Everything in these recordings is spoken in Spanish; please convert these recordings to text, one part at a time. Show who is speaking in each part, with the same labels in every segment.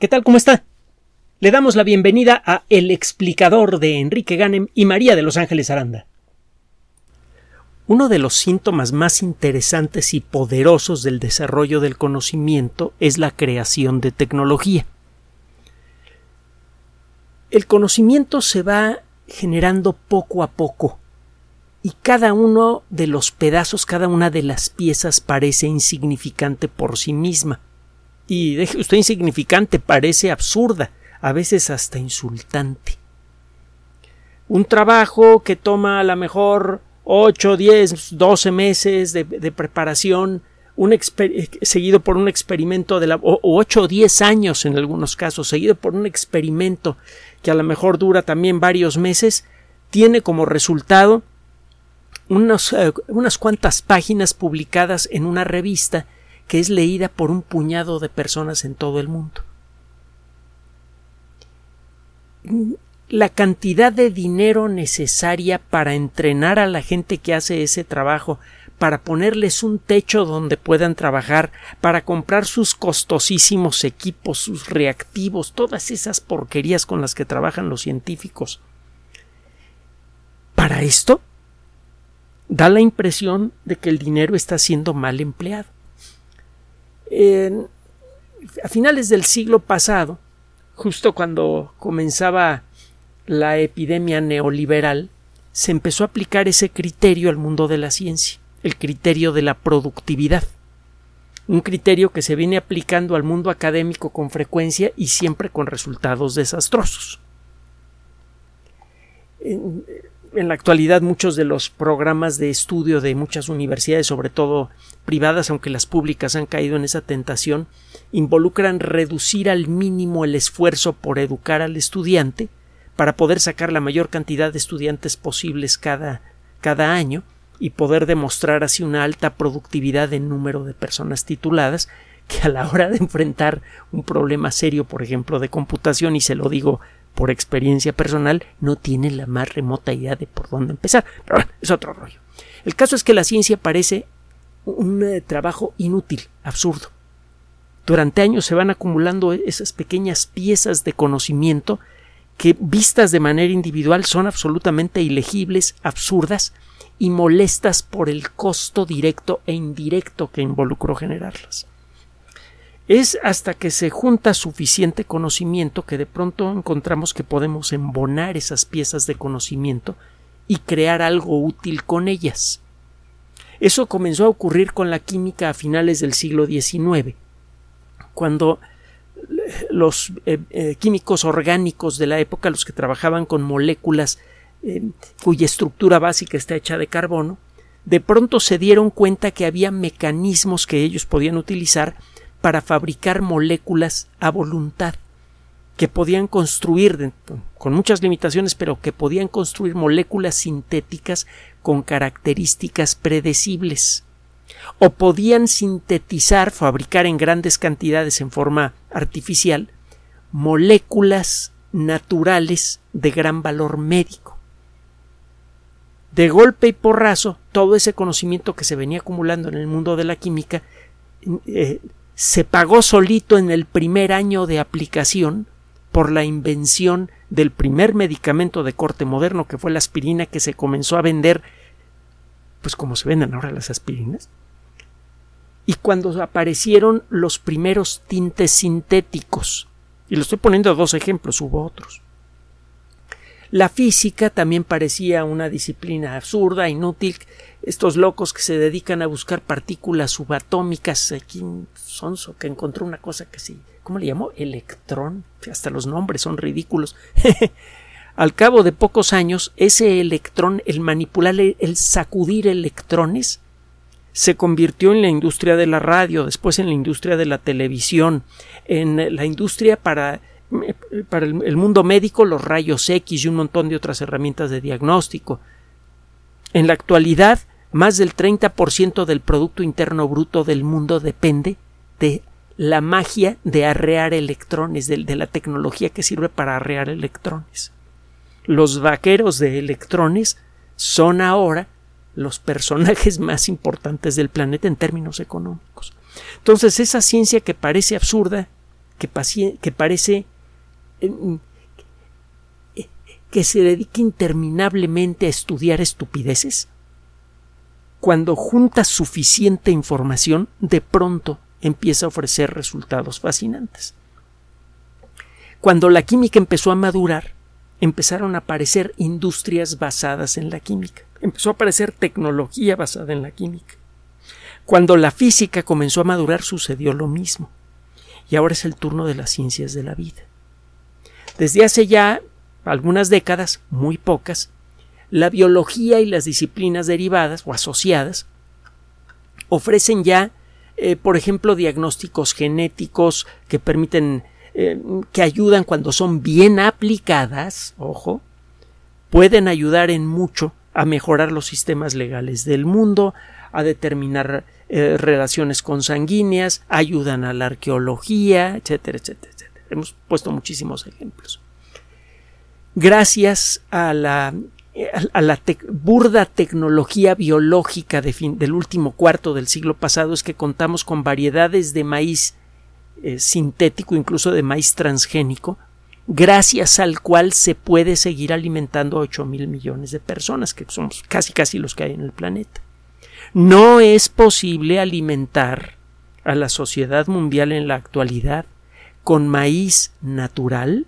Speaker 1: ¿Qué tal? ¿Cómo está? Le damos la bienvenida a El explicador de Enrique Ganem y María de Los Ángeles Aranda. Uno de los síntomas más interesantes y poderosos del desarrollo del conocimiento es la creación de tecnología. El conocimiento se va generando poco a poco y cada uno de los pedazos, cada una de las piezas parece insignificante por sí misma y deje usted insignificante, parece absurda, a veces hasta insultante. Un trabajo que toma a lo mejor 8, 10, 12 meses de, preparación, un seguido por un experimento de la, o 8 o 10 años en algunos casos, seguido por un experimento que a lo mejor dura también varios meses, tiene como resultado eh, unas cuantas páginas publicadas en una revista que es leída por un puñado de personas en todo el mundo. La cantidad de dinero necesaria para entrenar a la gente que hace ese trabajo, para ponerles un techo donde puedan trabajar, para comprar sus costosísimos equipos, sus reactivos, todas esas porquerías con las que trabajan los científicos. Para esto da la impresión de que el dinero está siendo mal empleado a finales del siglo pasado, justo cuando comenzaba la epidemia neoliberal, se empezó a aplicar ese criterio al mundo de la ciencia, el criterio de la productividad, un criterio que se viene aplicando al mundo académico con frecuencia y siempre con resultados desastrosos en la actualidad muchos de los programas de estudio de muchas universidades, sobre todo privadas, aunque las públicas han caído en esa tentación, involucran reducir al mínimo el esfuerzo por educar al estudiante para poder sacar la mayor cantidad de estudiantes posibles cada, cada año y poder demostrar así una alta productividad en número de personas tituladas que a la hora de enfrentar un problema serio, por ejemplo, de computación, y se lo digo por experiencia personal, no tiene la más remota idea de por dónde empezar. Pero bueno, es otro rollo. El caso es que la ciencia parece un eh, trabajo inútil, absurdo. Durante años se van acumulando esas pequeñas piezas de conocimiento que vistas de manera individual son absolutamente ilegibles, absurdas y molestas por el costo directo e indirecto que involucró generarlas. Es hasta que se junta suficiente conocimiento que de pronto encontramos que podemos embonar esas piezas de conocimiento y crear algo útil con ellas. Eso comenzó a ocurrir con la química a finales del siglo XIX, cuando los eh, eh, químicos orgánicos de la época, los que trabajaban con moléculas eh, cuya estructura básica está hecha de carbono, de pronto se dieron cuenta que había mecanismos que ellos podían utilizar para fabricar moléculas a voluntad que podían construir con muchas limitaciones, pero que podían construir moléculas sintéticas con características predecibles o podían sintetizar, fabricar en grandes cantidades en forma artificial moléculas naturales de gran valor médico. De golpe y porrazo, todo ese conocimiento que se venía acumulando en el mundo de la química eh, se pagó solito en el primer año de aplicación por la invención del primer medicamento de corte moderno que fue la aspirina que se comenzó a vender pues como se venden ahora las aspirinas. Y cuando aparecieron los primeros tintes sintéticos y lo estoy poniendo dos ejemplos hubo otros la física también parecía una disciplina absurda, inútil. Estos locos que se dedican a buscar partículas subatómicas, aquí Sonso que encontró una cosa que sí, ¿cómo le llamó? Electrón. Hasta los nombres son ridículos. Al cabo de pocos años, ese electrón, el manipular, el sacudir electrones, se convirtió en la industria de la radio, después en la industria de la televisión, en la industria para para el mundo médico los rayos X y un montón de otras herramientas de diagnóstico. En la actualidad, más del 30% del Producto Interno Bruto del mundo depende de la magia de arrear electrones, de, de, la tecnología que sirve para arrear electrones. Los vaqueros de electrones son ahora los personajes más importantes del planeta en términos económicos. Entonces, esa ciencia que parece absurda que, que parece que se dedique interminablemente a estudiar estupideces? Cuando junta suficiente información, de pronto empieza a ofrecer resultados fascinantes. Cuando la química empezó a madurar, empezaron a aparecer industrias basadas en la química, empezó a aparecer tecnología basada en la química. Cuando la física comenzó a madurar sucedió lo mismo. Y ahora es el turno de las ciencias de la vida. Desde hace ya algunas décadas, muy pocas, la biología y las disciplinas derivadas o asociadas ofrecen ya, eh, por ejemplo, diagnósticos genéticos que permiten, eh, que ayudan cuando son bien aplicadas, ojo, pueden ayudar en mucho a mejorar los sistemas legales del mundo, a determinar eh, relaciones consanguíneas, ayudan a la arqueología, etcétera, etcétera, etcétera. Hemos puesto muchísimos ejemplos. Gracias a la, burda tecnología biológica del último cuarto del siglo pasado es que contamos con variedades de maíz eh, sintético, incluso de maíz transgénico, gracias al cual se puede seguir alimentando a 8 mil millones de personas, que somos casi casi los que hay en el planeta. No es posible alimentar a la sociedad mundial en la actualidad con maíz natural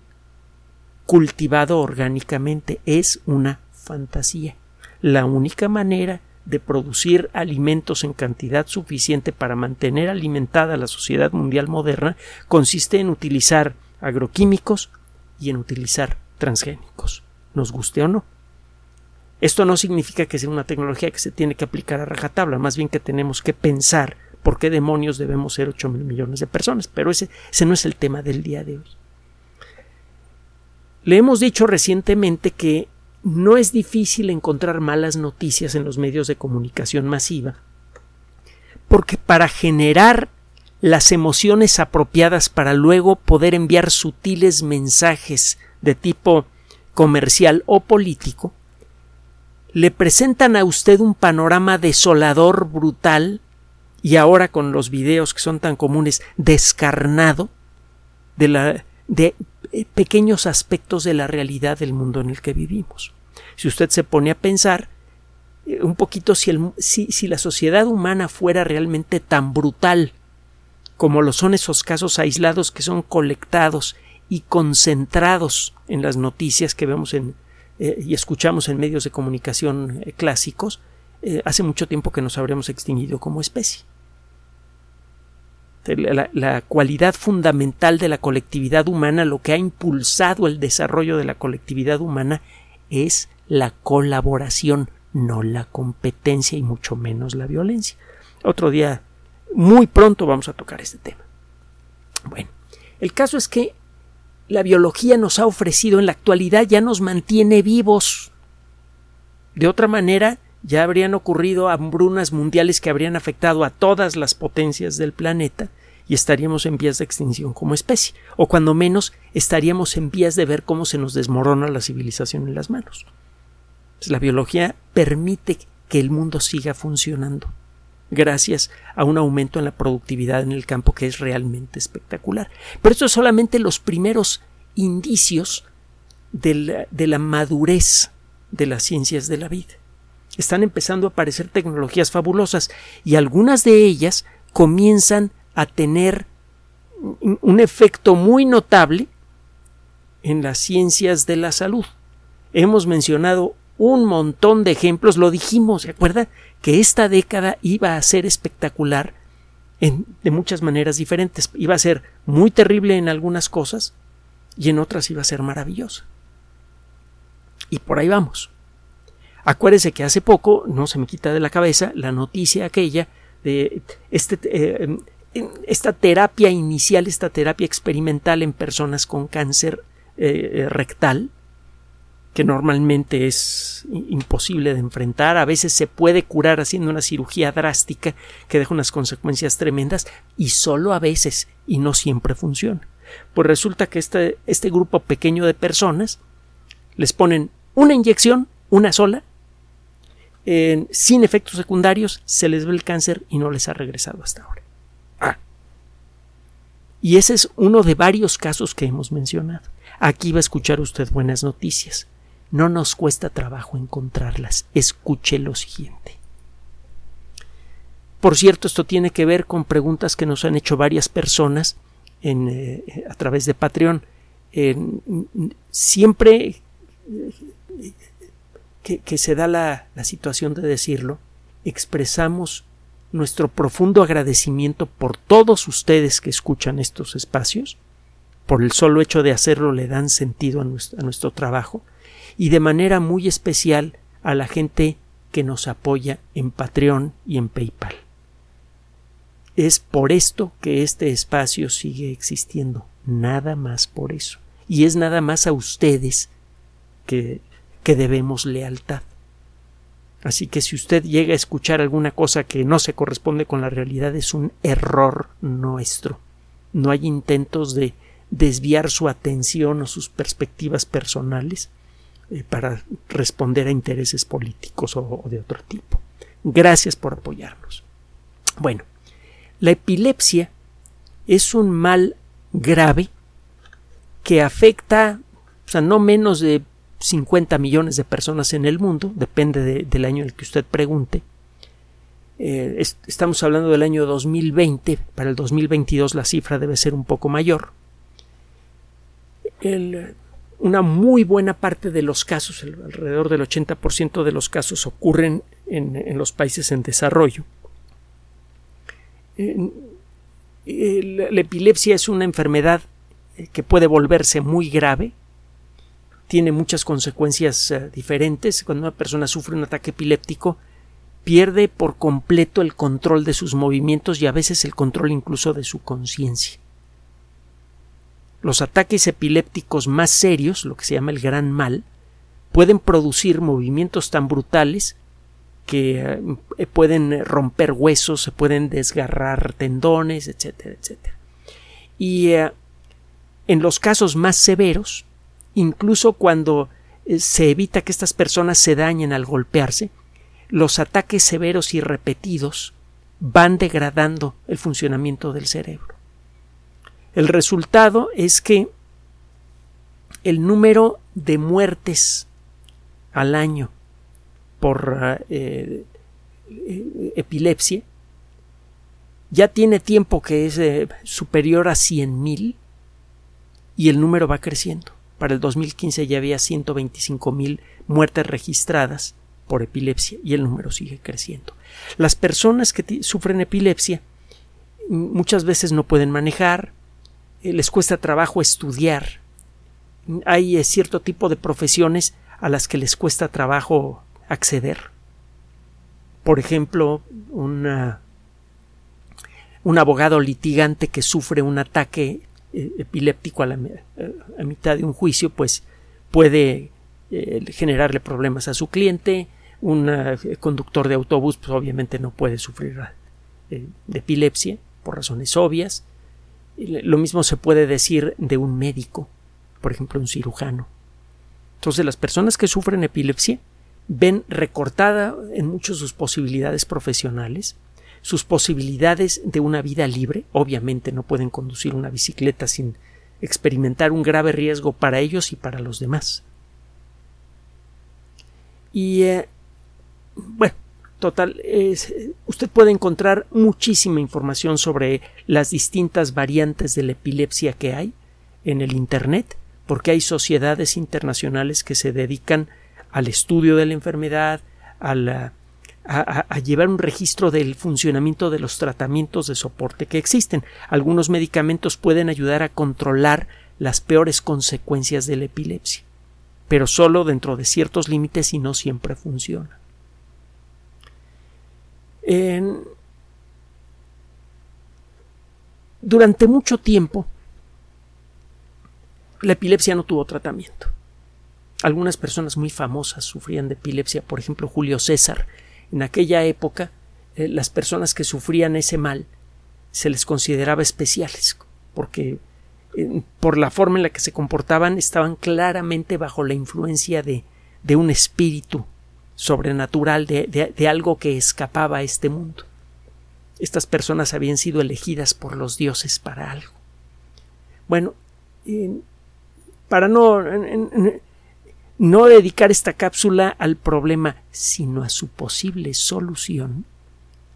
Speaker 1: cultivado orgánicamente. Es una fantasía. La única manera de producir alimentos en cantidad suficiente para mantener alimentada la sociedad mundial moderna consiste en utilizar agroquímicos y en utilizar transgénicos, nos guste o no. Esto no significa que sea una tecnología que se tiene que aplicar a rajatabla, más bien que tenemos que pensar por qué demonios debemos ser 8 mil millones de personas, pero ese, ese no es el tema del día de hoy. Le hemos dicho recientemente que no es difícil encontrar malas noticias en los medios de comunicación masiva, porque para generar las emociones apropiadas para luego poder enviar sutiles mensajes de tipo comercial o político, le presentan a usted un panorama desolador, brutal, y ahora con los videos que son tan comunes, descarnado, de, la, de eh, pequeños aspectos de la realidad del mundo en el que vivimos. Si usted se pone a pensar eh, un poquito si, el, si, si la sociedad humana fuera realmente tan brutal como lo son esos casos aislados que son colectados y concentrados en las noticias que vemos en, eh, y escuchamos en medios de comunicación clásicos, eh, hace mucho tiempo que nos habríamos extinguido como especie. La, la, cualidad fundamental de la colectividad humana, lo que ha impulsado el desarrollo de la colectividad humana, es la colaboración, no la competencia y mucho menos la violencia. Otro día, muy pronto vamos a tocar este tema. Bueno, el caso es que la biología nos ha ofrecido en la actualidad ya nos mantiene vivos. De otra manera, ya habrían ocurrido hambrunas mundiales que habrían afectado a todas las potencias del planeta y estaríamos en vías de extinción como especie, o cuando menos estaríamos en vías de ver cómo se nos desmorona la civilización en las manos. Pues la biología permite que el mundo siga funcionando gracias a un aumento en la productividad en el campo que es realmente espectacular. Pero esto es solamente los primeros indicios de la, de la madurez de las ciencias de la vida. Están empezando a aparecer tecnologías fabulosas y algunas de ellas comienzan a tener un efecto muy notable en las ciencias de la salud. Hemos mencionado un montón de ejemplos, lo dijimos, ¿se acuerda? Que esta década iba a ser espectacular en, de muchas maneras diferentes. Iba a ser muy terrible en algunas cosas y en otras iba a ser maravillosa. Y por ahí vamos. Acuérdese que hace poco, no se me quita de la cabeza, la noticia aquella de este, eh, esta terapia inicial, esta terapia experimental en personas con cáncer eh, rectal, que normalmente es imposible de enfrentar. A veces se puede curar haciendo una cirugía drástica que deja unas consecuencias tremendas y solo a veces y no siempre funciona. Pues resulta que este, este grupo pequeño de personas les ponen una inyección, una sola, sin efectos secundarios, se les ve el cáncer y no les ha regresado hasta ahora. Ah. Y ese es uno de varios casos que hemos mencionado. Aquí va a escuchar usted buenas noticias. No nos cuesta trabajo encontrarlas. Escuche lo siguiente. Por cierto, esto tiene que ver con preguntas que nos han hecho varias personas en, eh, a través de Patreon. siempre que, se da la, situación de decirlo, expresamos nuestro profundo agradecimiento por todos ustedes que escuchan estos espacios. Por el solo hecho de hacerlo le dan sentido a nuestro trabajo y de manera muy especial a la gente que nos apoya en Patreon y en PayPal. Es por esto que este espacio sigue existiendo, nada más por eso. Y es nada más a ustedes que, que debemos lealtad. Así que si usted llega a escuchar alguna cosa que no se corresponde con la realidad es un error nuestro. No hay intentos de desviar su atención o sus perspectivas personales eh, para responder a intereses políticos o de otro tipo. Gracias por apoyarnos. Bueno, la epilepsia es un mal grave que afecta o sea, no menos de 50 millones de personas en el mundo, depende del año en el que usted pregunte. Eh, estamos hablando del año 2020, para el 2022 la cifra debe ser un poco mayor. una muy buena parte de los casos, alrededor del 80% de los casos ocurren en los países en desarrollo la epilepsia es una enfermedad eh, que puede volverse muy grave, tiene muchas consecuencias eh, diferentes. Cuando una persona sufre un ataque epiléptico, pierde por completo el control de sus movimientos y a veces el control incluso de su conciencia. Los ataques epilépticos más serios, lo que se llama el gran mal, pueden producir movimientos tan brutales que eh, pueden romper huesos, se pueden desgarrar tendones, etcétera, etcétera. Y eh, en los casos más severos, incluso cuando eh, se evita que estas personas se dañen al golpearse, los ataques severos y repetidos van degradando el funcionamiento del cerebro. El resultado es que el número de muertes al año por eh, eh, epilepsia ya tiene tiempo que es superior a 100.000 y el número va creciendo. Para el 2015 ya había 125.000 muertes registradas por epilepsia y el número sigue creciendo. Las personas que sufren epilepsia muchas veces no pueden manejar, les cuesta trabajo estudiar. Hay cierto tipo de profesiones a las que les cuesta trabajo acceder. Por ejemplo, un abogado litigante que sufre un ataque eh, epiléptico a, la, mitad de un juicio, pues puede eh, generarle problemas a su cliente. Un eh, conductor de autobús, pues obviamente no puede sufrir de epilepsia por razones obvias. Lo mismo se puede decir de un médico, por ejemplo, un cirujano. Entonces, las personas que sufren epilepsia ven recortada en muchos sus posibilidades profesionales, sus posibilidades de una vida libre, obviamente no pueden conducir una bicicleta sin experimentar un grave riesgo para ellos y para los demás. Y eh, bueno, total, usted puede encontrar muchísima información sobre las distintas variantes de la epilepsia que hay en el Internet, porque hay sociedades internacionales que se dedican al estudio de la enfermedad, a, llevar un registro del funcionamiento de los tratamientos de soporte que existen. Algunos medicamentos pueden ayudar a controlar las peores consecuencias de la epilepsia, pero solo dentro de ciertos límites y no siempre funciona. Durante mucho tiempo, la epilepsia no tuvo tratamiento. Algunas personas muy famosas sufrían de epilepsia, por ejemplo Julio César. En aquella época, eh, las personas que sufrían ese mal se les consideraba especiales, porque eh, por la forma en la que se comportaban estaban claramente bajo la influencia de, de un espíritu sobrenatural, de, de algo que escapaba a este mundo. Estas personas habían sido elegidas por los dioses para algo. Bueno, para no, no dedicar esta cápsula al problema, sino a su posible solución,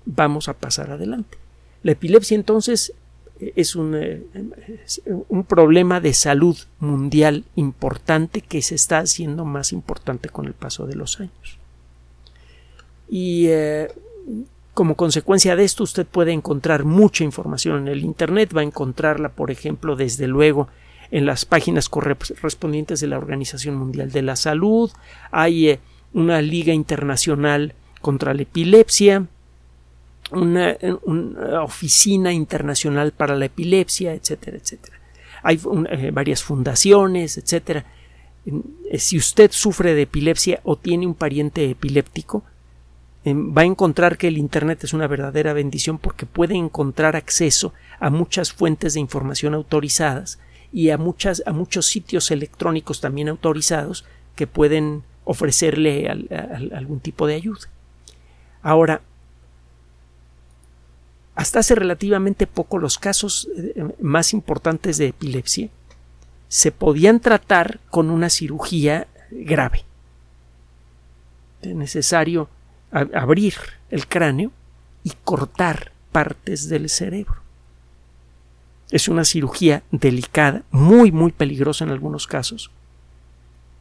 Speaker 1: vamos a pasar adelante. La epilepsia entonces es un, eh, un, problema de salud mundial importante que se está haciendo más importante con el paso de los años. Y eh, como consecuencia de esto usted puede encontrar mucha información en el Internet, va a encontrarla, por ejemplo, desde luego en las páginas correspondientes de la Organización Mundial de la Salud, hay eh, una liga internacional contra la epilepsia, una, oficina internacional para la epilepsia, etcétera, etcétera. Hay eh, varias fundaciones, etcétera. Eh, si usted sufre de epilepsia o tiene un pariente epiléptico, em, va a encontrar que el Internet es una verdadera bendición porque puede encontrar acceso a muchas fuentes de información autorizadas y a, a muchos sitios electrónicos también autorizados que pueden ofrecerle algún tipo de ayuda. Ahora, hasta hace relativamente poco los casos eh, más importantes de epilepsia se podían tratar con una cirugía grave. Es necesario abrir el cráneo y cortar partes del cerebro. Es una cirugía delicada, muy, muy peligrosa en algunos casos,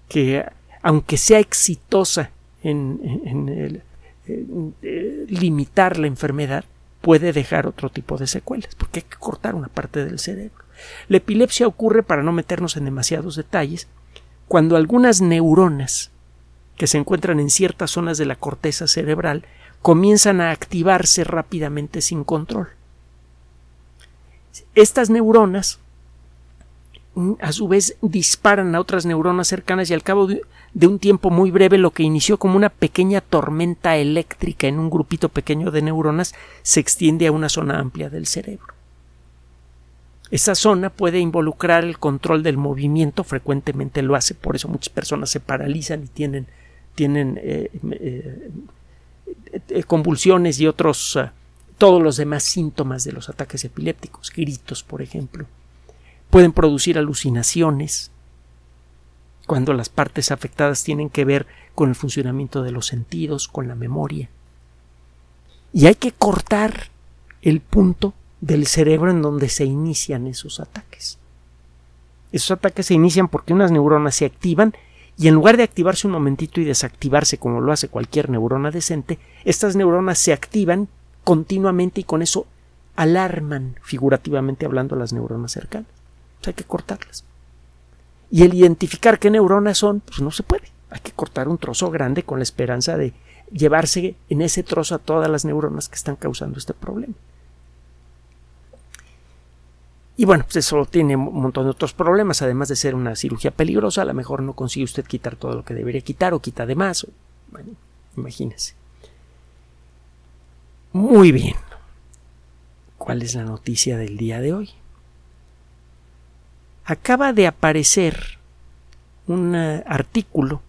Speaker 1: que aunque sea exitosa en, eh, limitar la enfermedad, puede dejar otro tipo de secuelas, porque hay que cortar una parte del cerebro. La epilepsia ocurre, para no meternos en demasiados detalles, cuando algunas neuronas que se encuentran en ciertas zonas de la corteza cerebral comienzan a activarse rápidamente sin control. Estas neuronas mm, a su vez disparan a otras neuronas cercanas y al cabo de, un tiempo muy breve lo que inició como una pequeña tormenta eléctrica en un grupito pequeño de neuronas se extiende a una zona amplia del cerebro. Esa zona puede involucrar el control del movimiento, frecuentemente lo hace, por eso muchas personas se paralizan y tienen, tienen eh, eh, eh, convulsiones y otros ah, todos los demás síntomas de los ataques epilépticos, gritos, por ejemplo. Pueden producir alucinaciones cuando las partes afectadas tienen que ver con el funcionamiento de los sentidos, con la memoria. Y hay que cortar el punto del cerebro en donde se inician esos ataques. Esos ataques se inician porque unas neuronas se activan y en lugar de activarse un momentito y desactivarse como lo hace cualquier neurona decente, estas neuronas se activan continuamente y con eso alarman, figurativamente hablando, las neuronas cercanas. hay que cortarlas. Y el identificar qué neuronas son, pues no se puede. Hay que cortar un trozo grande con la esperanza de llevarse en ese trozo a todas las neuronas que están causando este problema. Y bueno, pues eso tiene un montón de otros problemas, además de ser una cirugía peligrosa, a lo mejor no consigue usted quitar todo lo que debería quitar o quita de más. Bueno, imagínese. Muy bien. ¿Cuál es la noticia del día de hoy? Acaba de aparecer un eh, artículo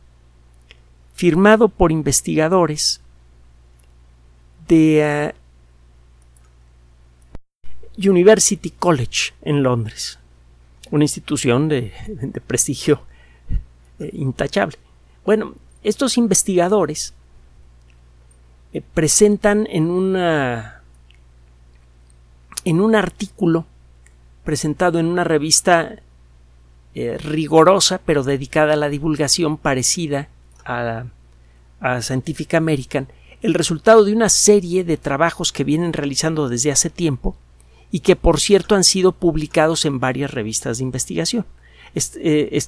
Speaker 1: firmado por investigadores de uh, University College en Londres, una institución de, prestigio eh, intachable. Bueno, estos investigadores eh, presentan en una en un artículo presentado en una revista eh, rigorosa pero dedicada a la divulgación parecida a, a Scientific American el resultado de una serie de trabajos que vienen realizando desde hace tiempo y que por cierto han sido publicados en varias revistas de investigación. Eh,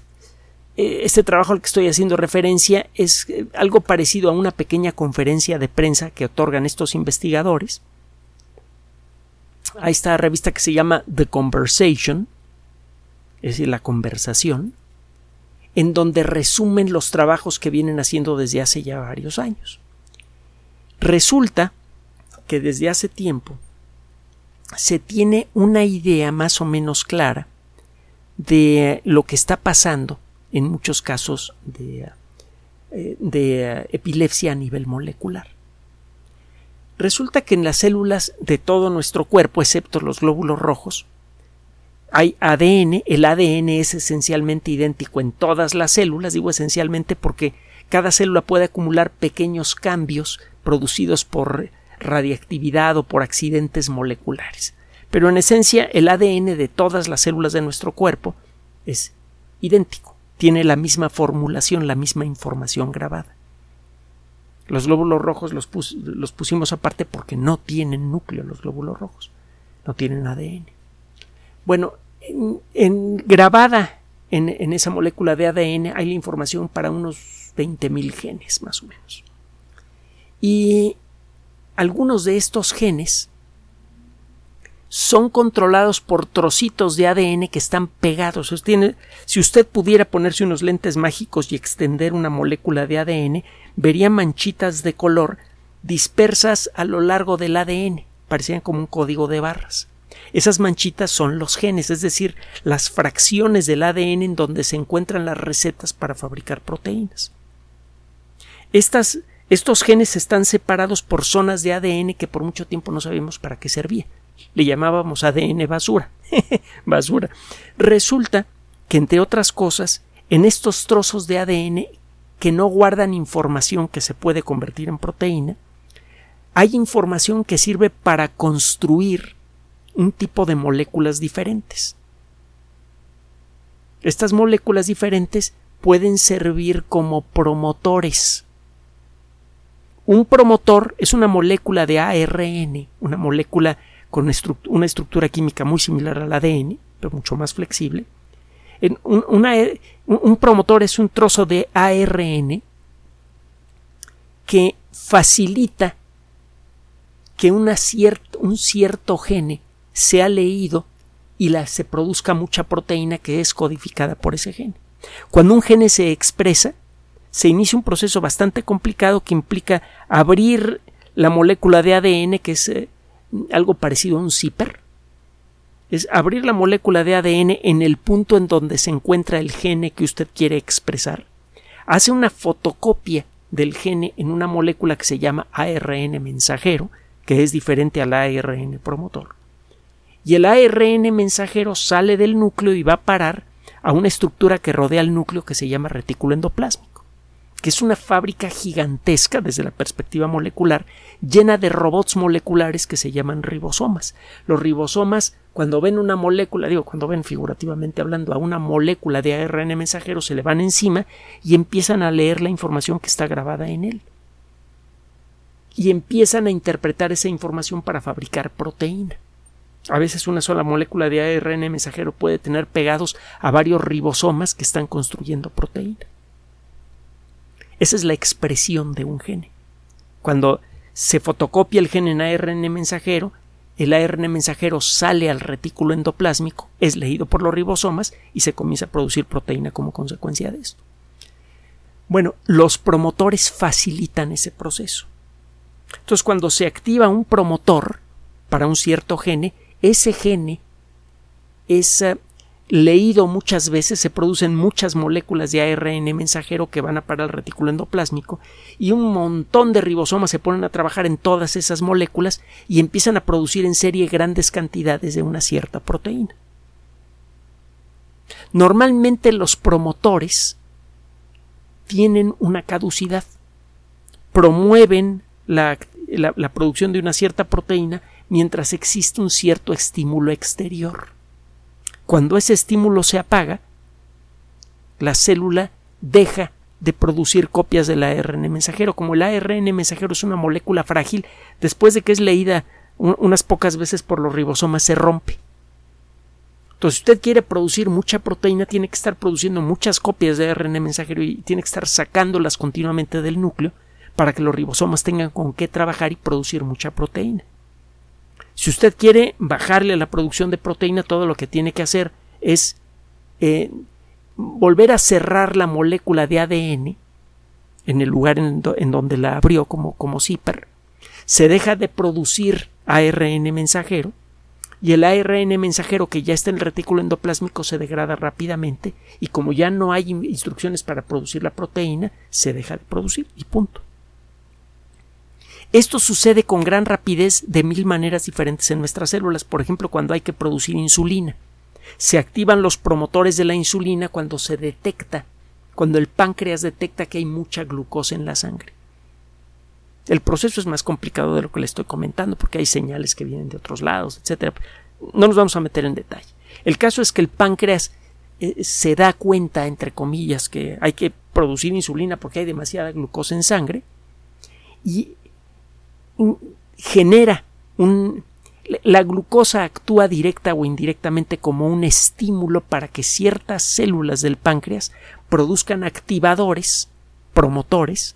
Speaker 1: este trabajo al que estoy haciendo referencia es eh, algo parecido a una pequeña conferencia de prensa que otorgan estos investigadores. Hay esta revista que se llama The Conversation, es decir, la conversación, en donde resumen los trabajos que vienen haciendo desde hace ya varios años. Resulta que desde hace tiempo se tiene una idea más o menos clara de lo que está pasando en muchos casos de, eh, de epilepsia a nivel molecular. Resulta que en las células de todo nuestro cuerpo, excepto los glóbulos rojos, hay ADN, el ADN es esencialmente idéntico en todas las células, digo esencialmente porque cada célula puede acumular pequeños cambios producidos por radiactividad o por accidentes moleculares. Pero en esencia el ADN de todas las células de nuestro cuerpo es idéntico, tiene la misma formulación, la misma información grabada. Los glóbulos rojos los, pusimos aparte porque no tienen núcleo los glóbulos rojos, no tienen ADN. Bueno, en, grabada en, en, esa molécula de ADN hay la información para unos 20.000 genes más o menos. Y algunos de estos genes son controlados por trocitos de ADN que están pegados. si usted pudiera ponerse unos lentes mágicos y extender una molécula de ADN, vería manchitas de color dispersas a lo largo del ADN. Parecían como un código de barras. Esas manchitas son los genes, es decir, las fracciones del ADN en donde se encuentran las recetas para fabricar proteínas. Estos genes están separados por zonas de ADN que por mucho tiempo no sabíamos para qué servían le llamábamos ADN basura. basura. Resulta que, entre otras cosas, en estos trozos de ADN que no guardan información que se puede convertir en proteína, hay información que sirve para construir un tipo de moléculas diferentes. Estas moléculas diferentes pueden servir como promotores. Un promotor es una molécula de ARN, una molécula con una estructura química muy similar al ADN, pero mucho más flexible. un, promotor es un trozo de ARN que facilita que un cierto gene sea leído y la, se produzca mucha proteína que es codificada por ese gene. Cuando un gene se expresa, se inicia un proceso bastante complicado que implica abrir la molécula de ADN que es eh, algo parecido a un zipper. Es abrir la molécula de ADN en el punto en donde se encuentra el gene que usted quiere expresar. Hace una fotocopia del gene en una molécula que se llama ARN mensajero, que es diferente al ARN promotor. Y el ARN mensajero sale del núcleo y va a parar a una estructura que rodea el núcleo que se llama retículo endoplásmico que es una fábrica gigantesca desde la perspectiva molecular, llena de robots moleculares que se llaman ribosomas. Los ribosomas, cuando ven una molécula, digo, cuando ven figurativamente hablando a una molécula de ARN mensajero, se le van encima y empiezan a leer la información que está grabada en él. Y empiezan a interpretar esa información para fabricar proteína. A veces una sola molécula de ARN mensajero puede tener pegados a varios ribosomas que están construyendo proteína. Esa es la expresión de un gene. Cuando se fotocopia el gen en ARN mensajero, el ARN mensajero sale al retículo endoplásmico, es leído por los ribosomas y se comienza a producir proteína como consecuencia de esto. Bueno, los promotores facilitan ese proceso. Entonces, cuando se activa un promotor para un cierto gene, ese gene es leído muchas veces, se producen muchas moléculas de ARN mensajero que van a parar al retículo endoplásmico y un montón de ribosomas se ponen a trabajar en todas esas moléculas y empiezan a producir en serie grandes cantidades de una cierta proteína. Normalmente los promotores tienen una caducidad, promueven la, la producción de una cierta proteína mientras existe un cierto estímulo exterior. Cuando ese estímulo se apaga, la célula deja de producir copias del ARN mensajero. Como el ARN mensajero es una molécula frágil, después de que es leída unas pocas veces por los ribosomas se rompe. Entonces, si usted quiere producir mucha proteína, tiene que estar produciendo muchas copias de ARN mensajero y tiene que estar sacándolas continuamente del núcleo para que los ribosomas tengan con qué trabajar y producir mucha proteína. Si usted quiere bajarle la producción de proteína, todo lo que tiene que hacer es eh, volver a cerrar la molécula de ADN en el lugar en, donde la abrió como, como zipper. Se deja de producir ARN mensajero y el ARN mensajero que ya está en el retículo endoplásmico se degrada rápidamente y como ya no hay instrucciones para producir la proteína, se deja de producir y punto. Esto sucede con gran rapidez de mil maneras diferentes en nuestras células, por ejemplo, cuando hay que producir insulina. Se activan los promotores de la insulina cuando se detecta, cuando el páncreas detecta que hay mucha glucosa en la sangre. El proceso es más complicado de lo que le estoy comentando porque hay señales que vienen de otros lados, etc. No nos vamos a meter en detalle. El caso es que el páncreas eh, se da cuenta, entre comillas, que hay que producir insulina porque hay demasiada glucosa en sangre y genera un... La glucosa actúa directa o indirectamente como un estímulo para que ciertas células del páncreas produzcan activadores, promotores,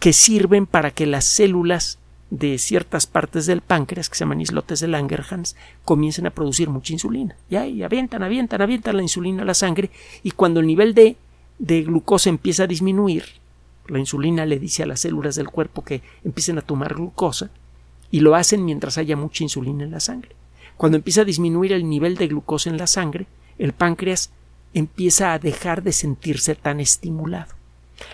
Speaker 1: que sirven para que las células de ciertas partes del páncreas, que se llaman islotes de Langerhans, comiencen a producir mucha insulina. Y avientan, avientan, avientan la insulina a la sangre y cuando el nivel de, de glucosa empieza a disminuir, la insulina le dice a las células del cuerpo que empiecen a tomar glucosa y lo hacen mientras haya mucha insulina en la sangre. Cuando empieza a disminuir el nivel de glucosa en la sangre, el páncreas empieza a dejar de sentirse tan estimulado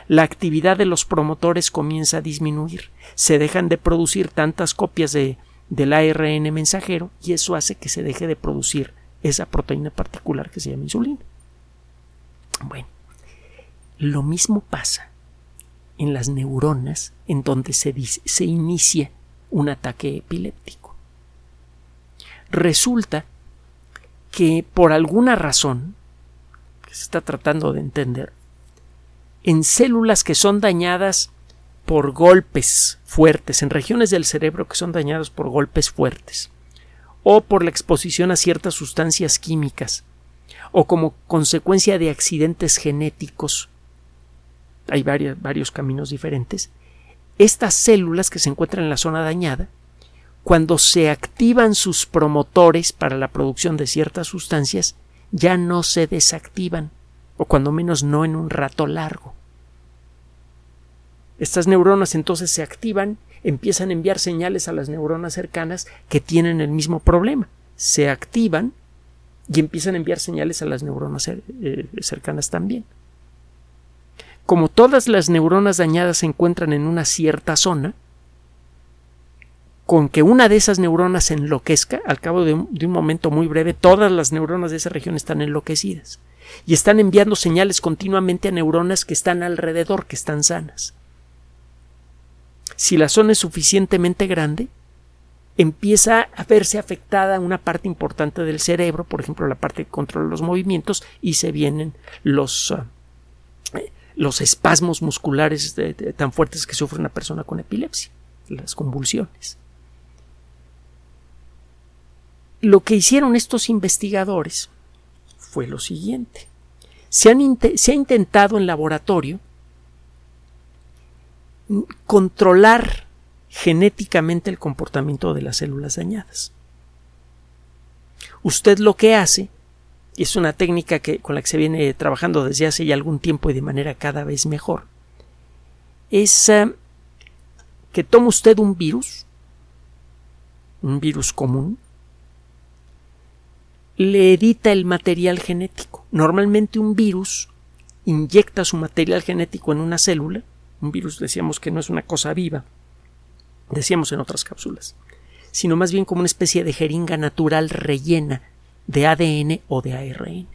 Speaker 1: la actividad de los promotores comienza a disminuir, se dejan de producir tantas copias de, del ARN mensajero y eso hace que se deje de producir esa proteína particular que se llama insulina. Bueno, lo mismo pasa en las neuronas en donde se, se inicia un ataque epiléptico. Resulta que por alguna razón que se está tratando de entender, en células que son dañadas por golpes fuertes, en regiones del cerebro que son dañadas por golpes fuertes, o por la exposición a ciertas sustancias químicas, o como consecuencia de accidentes genéticos. Hay varios, caminos diferentes. Estas células que se encuentran en la zona dañada, cuando se activan sus promotores para la producción de ciertas sustancias, ya no se desactivan, o cuando menos no en un rato largo. Estas neuronas entonces se activan, empiezan a enviar señales a las neuronas cercanas que tienen el mismo problema. Se activan y empiezan a enviar señales a las neuronas eh, cercanas también. Como todas las neuronas dañadas se encuentran en una cierta zona, con que una de esas neuronas se enloquezca, al cabo de un, momento muy breve, todas las neuronas de esa región están enloquecidas y están enviando señales continuamente a neuronas que están alrededor, que están sanas. Si la zona es suficientemente grande, empieza a verse afectada una parte importante del cerebro, por ejemplo, la parte que controla los movimientos, y se vienen los, uh, los espasmos musculares tan fuertes que sufre una persona con epilepsia, las convulsiones. Lo que hicieron estos investigadores fue lo siguiente. Se, han se ha intentado en laboratorio controlar genéticamente el comportamiento de las células dañadas. Usted lo que hace, y es una técnica que, con la que se viene trabajando desde hace ya algún tiempo y de manera cada vez mejor, es uh, que toma usted un virus, un virus común, le edita el material genético. Normalmente un virus inyecta su material genético en una célula, un virus decíamos que no es una cosa viva, decíamos en otras cápsulas, sino más bien como una especie de jeringa natural rellena de ADN o de ARN.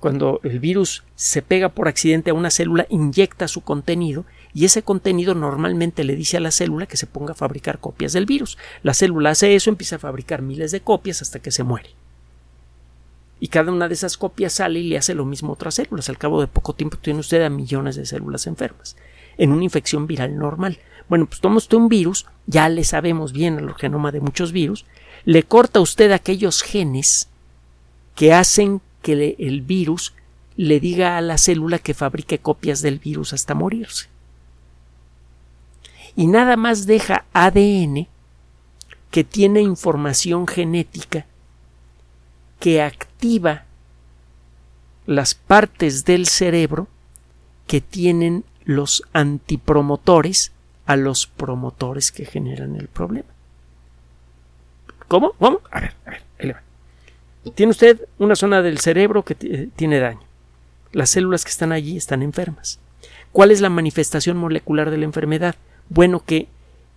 Speaker 1: Cuando el virus se pega por accidente a una célula, inyecta su contenido y ese contenido normalmente le dice a la célula que se ponga a fabricar copias del virus. La célula hace eso, empieza a fabricar miles de copias hasta que se muere y cada una de esas copias sale y le hace lo mismo a otras células. Al cabo de poco tiempo tiene usted a millones de células enfermas en una infección viral normal. Bueno, pues toma usted un virus, ya le sabemos bien el genoma de muchos virus, le corta usted aquellos genes que hacen que el virus le diga a la célula que fabrique copias del virus hasta morirse. Y nada más deja ADN que tiene información genética que activa las partes del cerebro que tienen los antipromotores a los promotores que generan el problema. ¿Cómo? ¿Cómo? A ver, a ver, ahí Tiene usted una zona del cerebro que tiene daño. Las células que están allí están enfermas. ¿Cuál es la manifestación molecular de la enfermedad? Bueno, que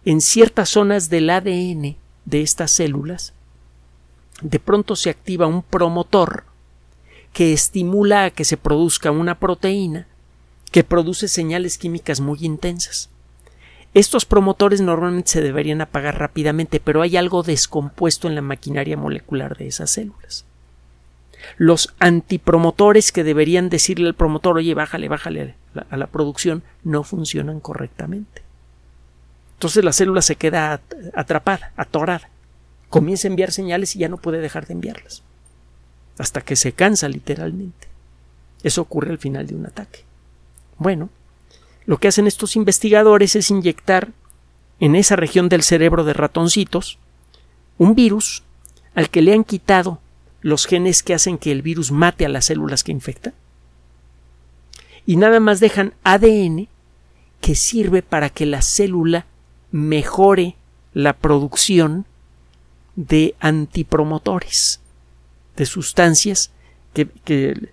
Speaker 1: en ciertas zonas del ADN de estas células, de pronto se activa un promotor que estimula a que se produzca una proteína que produce señales químicas muy intensas. Estos promotores normalmente se deberían apagar rápidamente, pero hay algo descompuesto en la maquinaria molecular de esas células. Los antipromotores que deberían decirle al promotor, oye, bájale, bájale a la, producción, no funcionan correctamente. Entonces la célula se queda atrapada, atorada. Comienza a enviar señales y ya no puede dejar de enviarlas. Hasta que se cansa literalmente. Eso ocurre al final de un ataque. Bueno, lo que hacen estos investigadores es inyectar en esa región del cerebro de ratoncitos un virus al que le han quitado los genes que hacen que el virus mate a las células que infecta. Y nada más dejan ADN que sirve para que la célula mejore la producción de antipromotores, de sustancias que, que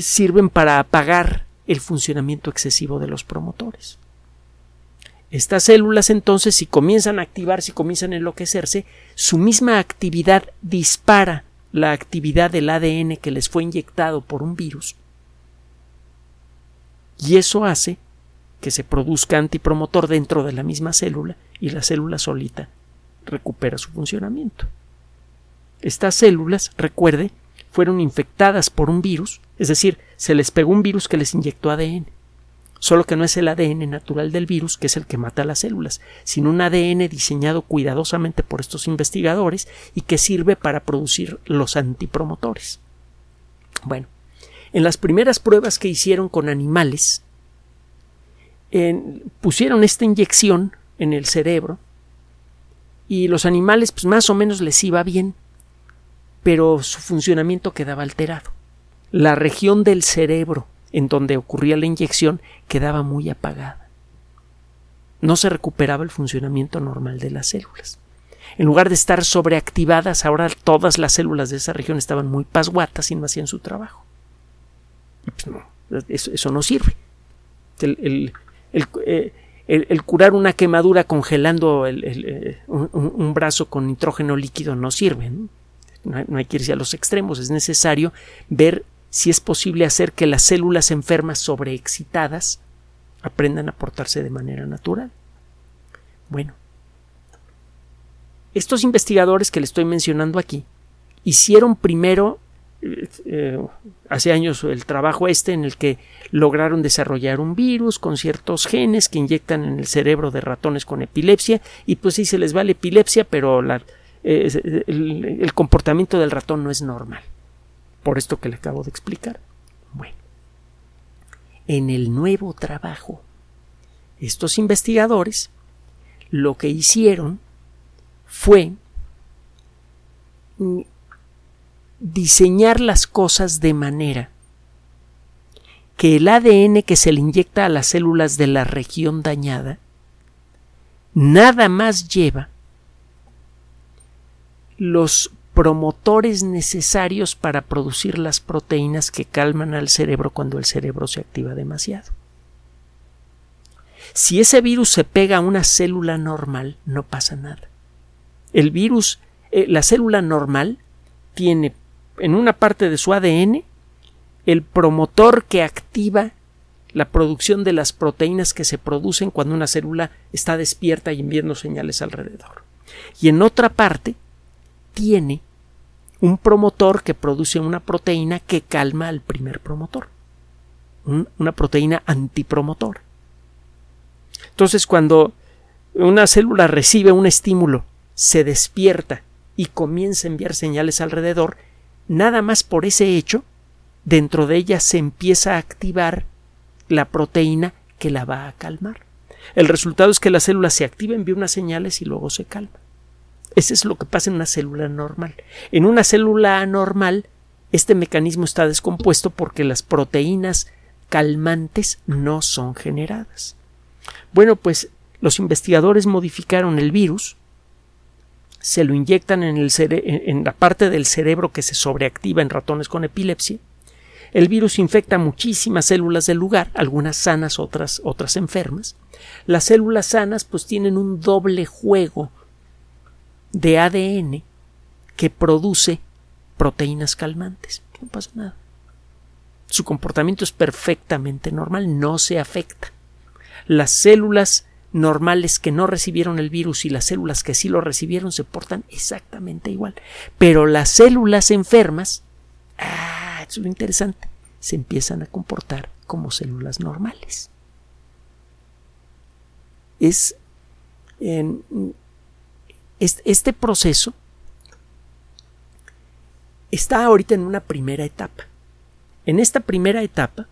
Speaker 1: sirven para apagar el funcionamiento excesivo de los promotores. Estas células entonces si comienzan a activarse, si comienzan a enloquecerse, su misma actividad dispara la actividad del ADN que les fue inyectado por un virus. Y eso hace que se produzca antipromotor dentro de la misma célula y la célula solita recupera su funcionamiento. Estas células, recuerde, fueron infectadas por un virus, es decir, se les pegó un virus que les inyectó ADN. Solo que no es el ADN natural del virus que es el que mata las células, sino un ADN diseñado cuidadosamente por estos investigadores y que sirve para producir los antipromotores. Bueno, en las primeras pruebas que hicieron con animales, pusieron esta inyección en el cerebro y los animales pues más o menos les iba bien pero su funcionamiento quedaba alterado. La región del cerebro en donde ocurría la inyección quedaba muy apagada. No se recuperaba el funcionamiento normal de las células. En lugar de estar sobreactivadas, ahora todas las células de esa región estaban muy pasguatas y no hacían su trabajo. Pues eso, no sirve. Eh, el, curar una quemadura congelando eh, un, brazo con nitrógeno líquido no sirve. ¿no? No hay, que irse a los extremos, es necesario ver si es posible hacer que las células enfermas sobreexcitadas aprendan a portarse de manera natural. Bueno, estos investigadores que le estoy mencionando aquí hicieron primero eh, eh, hace años el trabajo este en el que lograron desarrollar un virus con ciertos genes que inyectan en el cerebro de ratones con epilepsia y pues sí se les va la epilepsia pero la, el, comportamiento del ratón no es normal. Por esto que le acabo de explicar. Bueno, en el nuevo trabajo, estos investigadores lo que hicieron fue diseñar las cosas de manera que el ADN que se le inyecta a las células de la región dañada nada más lleva los promotores necesarios para producir las proteínas que calman al cerebro cuando el cerebro se activa demasiado. Si ese virus se pega a una célula normal, no pasa nada. El virus, eh, la célula normal, tiene en una parte de su ADN el promotor que activa la producción de las proteínas que se producen cuando una célula está despierta y enviando señales alrededor. Y en otra parte tiene un promotor que produce una proteína que calma al primer promotor, una proteína antipromotor. Entonces, cuando una célula recibe un estímulo, se despierta y comienza a enviar señales alrededor, nada más por ese hecho, dentro de ella se empieza a activar la proteína que la va a calmar. El resultado es que la célula se activa, envía unas señales y luego se calma. Eso es lo que pasa en una célula normal. En una célula anormal, este mecanismo está descompuesto porque las proteínas calmantes no son generadas. Bueno, pues los investigadores modificaron el virus, se lo inyectan en, en la parte del cerebro que se sobreactiva en ratones con epilepsia. El virus infecta muchísimas células del lugar, algunas sanas, otras, otras enfermas. Las células sanas pues tienen un doble juego de ADN que produce proteínas calmantes. No pasa nada. Su comportamiento es perfectamente normal, no se afecta. Las células normales que no recibieron el virus y las células que sí lo recibieron se portan exactamente igual. Pero las células enfermas, ah, es lo interesante, se empiezan a comportar como células normales. Es este proceso está ahorita en una primera etapa. En esta primera etapa,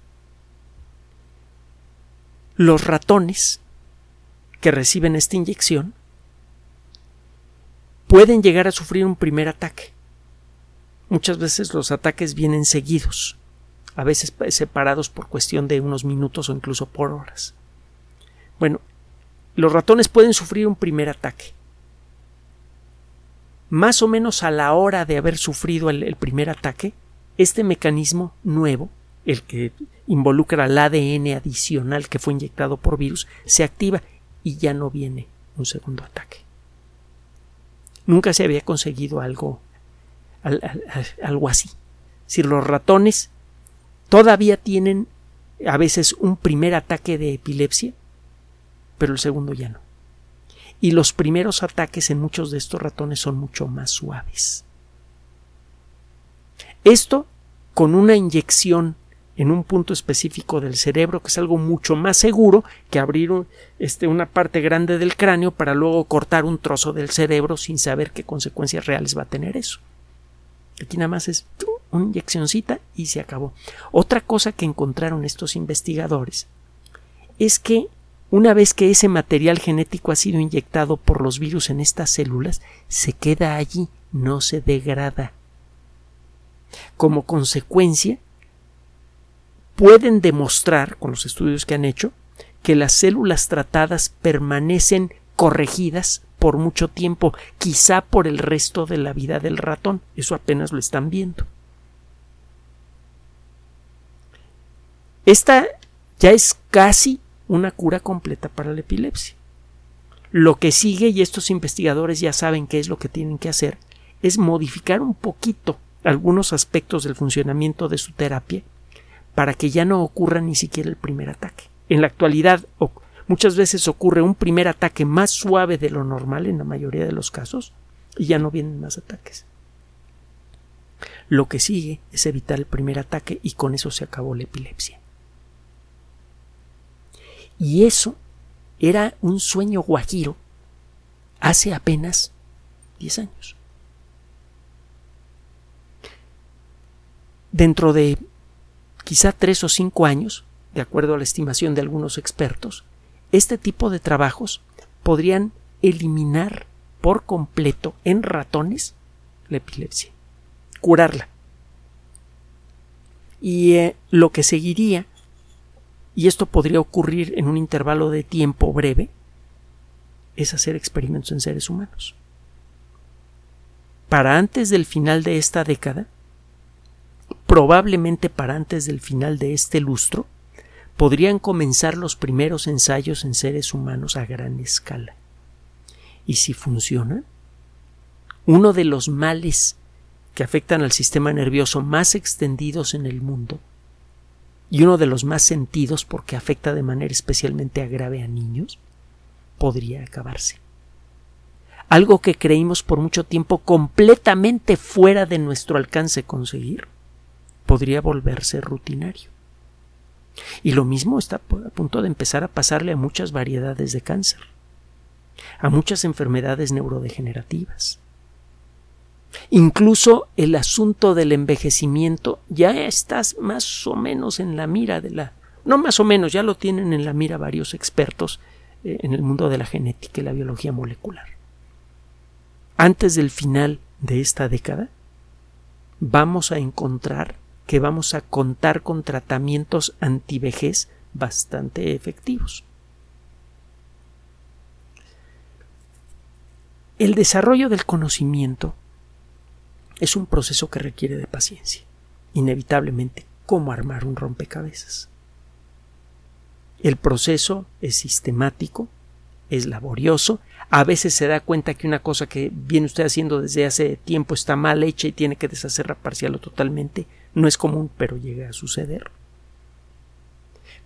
Speaker 1: los ratones que reciben esta inyección pueden llegar a sufrir un primer ataque. Muchas veces los ataques vienen seguidos, a veces separados por cuestión de unos minutos o incluso por horas. Bueno, los ratones pueden sufrir un primer ataque. Más o menos a la hora de haber sufrido el, primer ataque, este mecanismo nuevo, el que involucra el ADN adicional que fue inyectado por virus, se activa y ya no viene un segundo ataque. Nunca se había conseguido algo, algo así. Si los ratones todavía tienen a veces un primer ataque de epilepsia, pero el segundo ya no. Y los primeros ataques en muchos de estos ratones son mucho más suaves. Esto con una inyección en un punto específico del cerebro, que es algo mucho más seguro que abrir este, una parte grande del cráneo para luego cortar un trozo del cerebro sin saber qué consecuencias reales va a tener eso. Aquí nada más es una inyeccióncita y se acabó. Otra cosa que encontraron estos investigadores es que una vez que ese material genético ha sido inyectado por los virus en estas células, se queda allí, no se degrada. Como consecuencia, pueden demostrar, con los estudios que han hecho, que las células tratadas permanecen corregidas por mucho tiempo, quizá por el resto de la vida del ratón. Eso apenas lo están viendo. Esta ya es casi una cura completa para la epilepsia. Lo que sigue, y estos investigadores ya saben qué es lo que tienen que hacer, es modificar un poquito algunos aspectos del funcionamiento de su terapia para que ya no ocurra ni siquiera el primer ataque. En la actualidad muchas veces ocurre un primer ataque más suave de lo normal en la mayoría de los casos y ya no vienen más ataques. Lo que sigue es evitar el primer ataque y con eso se acabó la epilepsia. Y eso era un sueño guajiro hace apenas 10 años. Dentro de quizá tres o cinco años, de acuerdo a la estimación de algunos expertos, este tipo de trabajos podrían eliminar por completo en ratones la epilepsia, curarla. Y eh, lo que seguiría y esto podría ocurrir en un intervalo de tiempo breve, es hacer experimentos en seres humanos. Para antes del final de esta década, probablemente para antes del final de este lustro, podrían comenzar los primeros ensayos en seres humanos a gran escala. Y si funciona, uno de los males que afectan al sistema nervioso más extendidos en el mundo y uno de los más sentidos porque afecta de manera especialmente grave a niños, podría acabarse. Algo que creímos por mucho tiempo completamente fuera de nuestro alcance conseguir, podría volverse rutinario. Y lo mismo está a punto de empezar a pasarle a muchas variedades de cáncer, a muchas enfermedades neurodegenerativas, Incluso el asunto del envejecimiento ya estás más o menos en la mira de la no más o menos, ya lo tienen en la mira varios expertos eh, en el mundo de la genética y la biología molecular. Antes del final de esta década, vamos a encontrar que vamos a contar con tratamientos antivejez bastante efectivos. El desarrollo del conocimiento es un proceso que requiere de paciencia, inevitablemente, como armar un rompecabezas. El proceso es sistemático, es laborioso, a veces se da cuenta que una cosa que viene usted haciendo desde hace tiempo está mal hecha y tiene que deshacerla parcial o totalmente. No es común, pero llega a suceder.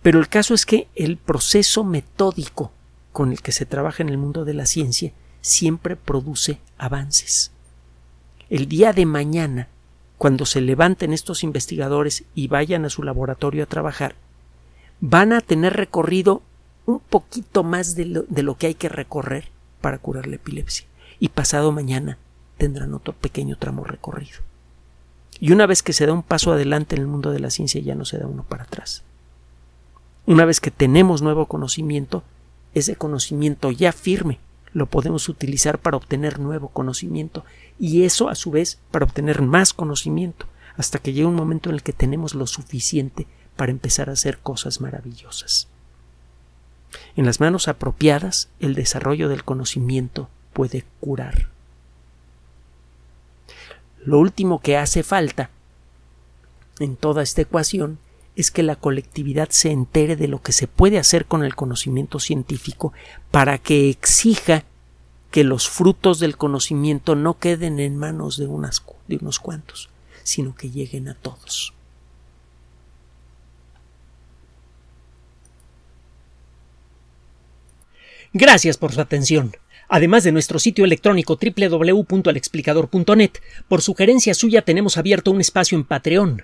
Speaker 1: Pero el caso es que el proceso metódico con el que se trabaja en el mundo de la ciencia siempre produce avances. El día de mañana, cuando se levanten estos investigadores y vayan a su laboratorio a trabajar, van a tener recorrido un poquito más de lo, de lo que hay que recorrer para curar la epilepsia. Y pasado mañana tendrán otro pequeño tramo recorrido. Y una vez que se da un paso adelante en el mundo de la ciencia ya no se da uno para atrás. Una vez que tenemos nuevo conocimiento, ese conocimiento ya firme lo podemos utilizar para obtener nuevo conocimiento y eso a su vez para obtener más conocimiento hasta que llegue un momento en el que tenemos lo suficiente para empezar a hacer cosas maravillosas. En las manos apropiadas, el desarrollo del conocimiento puede curar. Lo último que hace falta en toda esta ecuación es que la colectividad se entere de lo que se puede hacer con el conocimiento científico para que exija que los frutos del conocimiento no queden en manos de, unas, de unos cuantos, sino que lleguen a todos. Gracias por su atención. Además de nuestro sitio electrónico www.alexplicador.net, por sugerencia suya tenemos abierto un espacio en Patreon,